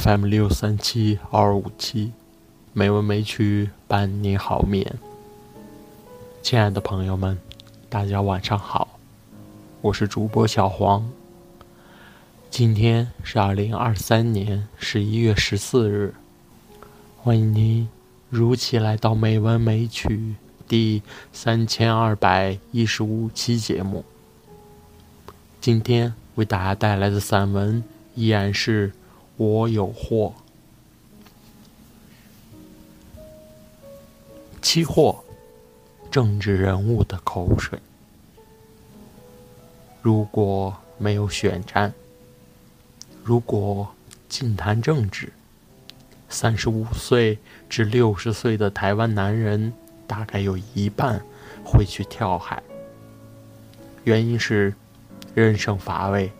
FM 六三七二五七，美文美曲伴你好眠。亲爱的朋友们，大家晚上好，我是主播小黄。今天是二零二三年十一月十四日，欢迎您如期来到《美文美曲》第三千二百一十五期节目。今天为大家带来的散文依然是。我有货，期货，政治人物的口水。如果没有选战，如果净谈政治，三十五岁至六十岁的台湾男人大概有一半会去跳海，原因是人生乏味，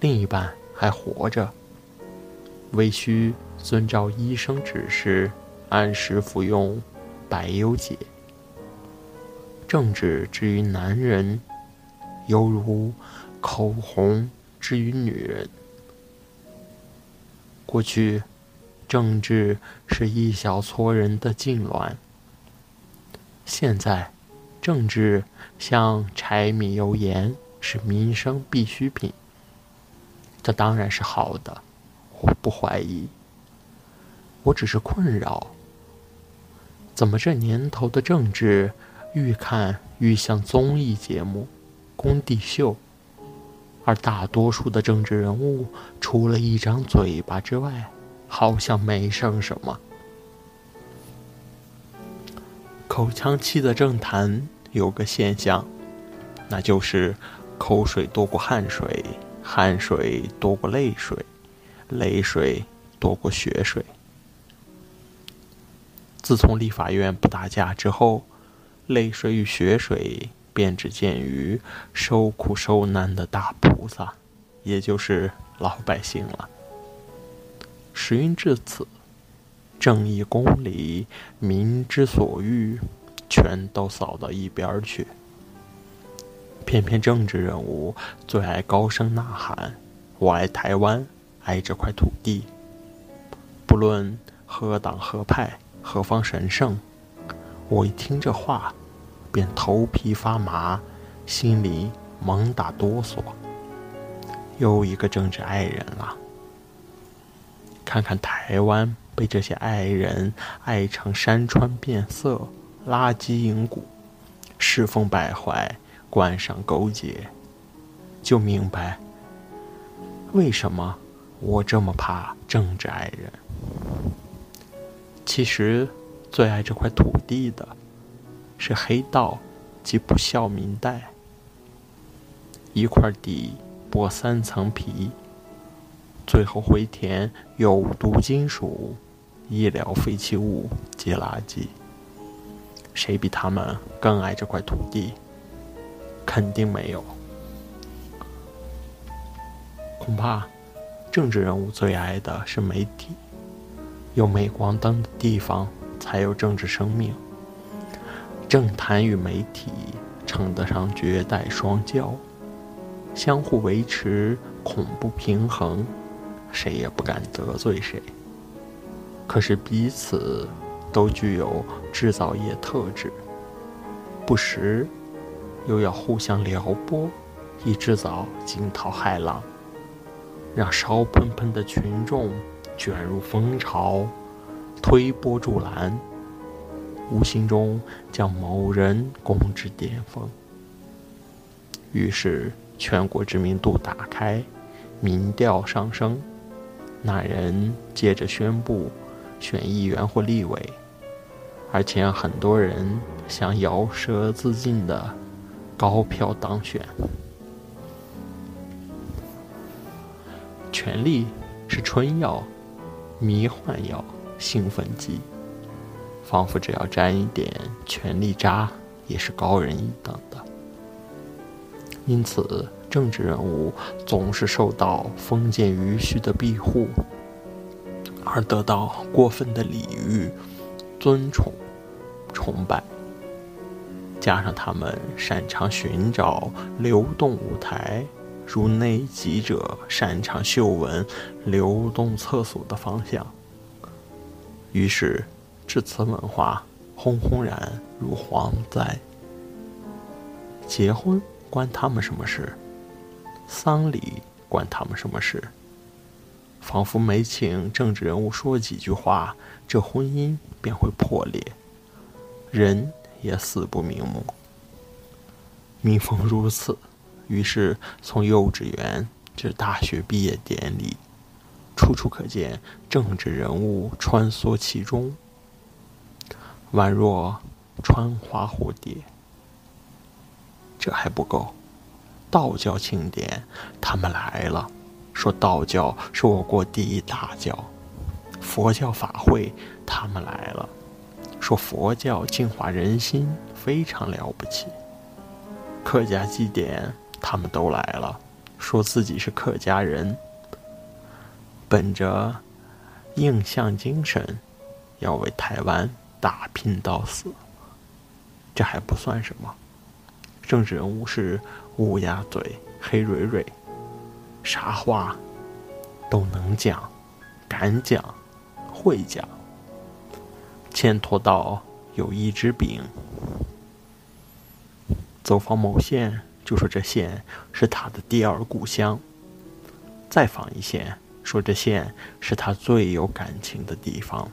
另一半还活着。唯需遵照医生指示，按时服用百忧解。政治之于男人，犹如口红之于女人。过去，政治是一小撮人的痉挛；现在，政治像柴米油盐，是民生必需品。这当然是好的。我不怀疑，我只是困扰。怎么这年头的政治，愈看愈像综艺节目、工地秀，而大多数的政治人物，除了一张嘴巴之外，好像没剩什么。口腔期的政坛有个现象，那就是口水多过汗水，汗水多过泪水。泪水多过血水。自从立法院不打架之后，泪水与血水便只见于受苦受难的大菩萨，也就是老百姓了。时运至此，正义、公理、民之所欲，全都扫到一边去。偏偏政治人物最爱高声呐喊：“我爱台湾。”爱这块土地，不论何党何派、何方神圣，我一听这话，便头皮发麻，心里猛打哆嗦。又一个政治爱人了。看看台湾被这些爱人爱成山川变色、垃圾引骨、世风败坏、官商勾结，就明白为什么。我这么怕政治爱人，其实最爱这块土地的是黑道及不孝民代。一块地剥三层皮，最后回填有毒金属、医疗废弃物及垃圾。谁比他们更爱这块土地？肯定没有，恐怕。政治人物最爱的是媒体，有镁光灯的地方才有政治生命。政坛与媒体称得上绝代双骄，相互维持恐怖平衡，谁也不敢得罪谁。可是彼此都具有制造业特质，不时又要互相撩拨，以制造惊涛骇浪。让烧喷喷的群众卷入风潮，推波助澜，无形中将某人攻至巅峰。于是全国知名度打开，民调上升，那人接着宣布选议员或立委，而且让很多人想摇舌自尽的高票当选。权力是春药、迷幻药、兴奋剂，仿佛只要沾一点权力渣，也是高人一等的。因此，政治人物总是受到封建余绪的庇护，而得到过分的礼遇、尊崇、崇拜。加上他们擅长寻找流动舞台。如内急者擅长嗅闻流动厕所的方向。于是，至此文化轰轰然如蝗灾。结婚关他们什么事？丧礼关他们什么事？仿佛没请政治人物说几句话，这婚姻便会破裂，人也死不瞑目。民风如此，于是从幼稚园至大学毕业典礼，处处可见政治人物穿梭其中，宛若穿花蝴蝶。这还不够，道教庆典他们来了，说道教是我国第一大教；佛教法会他们来了，说佛教净化人心，非常了不起。客家祭典，他们都来了，说自己是客家人，本着印象精神，要为台湾打拼到死。这还不算什么，政治人物是乌鸦嘴、黑蕊蕊，啥话都能讲，敢讲，会讲，牵拖到有一支饼。走访某县，就说这县是他的第二故乡；再访一县，说这县是他最有感情的地方；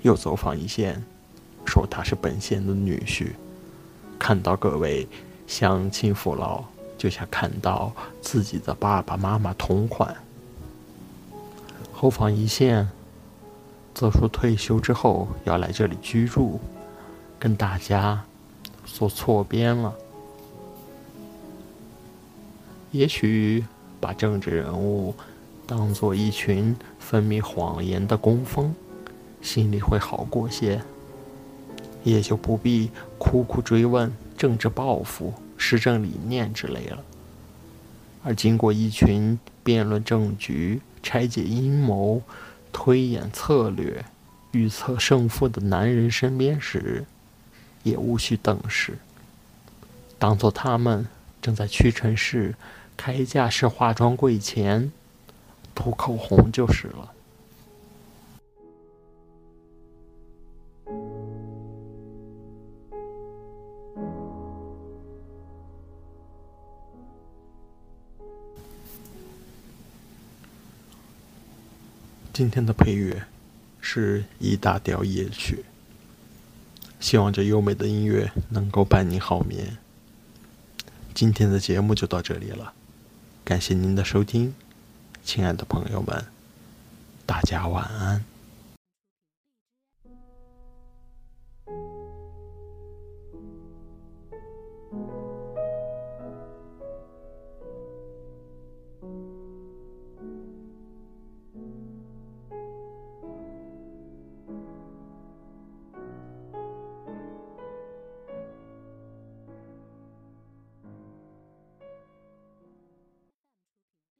又走访一县，说他是本县的女婿。看到各位乡亲父老，就像看到自己的爸爸妈妈同款。后访一县，则说退休之后要来这里居住，跟大家说错边了。也许把政治人物当做一群分泌谎言的工蜂，心里会好过些，也就不必苦苦追问政治抱负、施政理念之类了。而经过一群辩论政局、拆解阴谋、推演策略、预测胜负的男人身边时，也无需等视，当做他们正在屈臣氏。开架式化妆柜前涂口红就是了。今天的配乐是《一大调夜曲》，希望这优美的音乐能够伴你好眠。今天的节目就到这里了。感谢您的收听，亲爱的朋友们，大家晚安。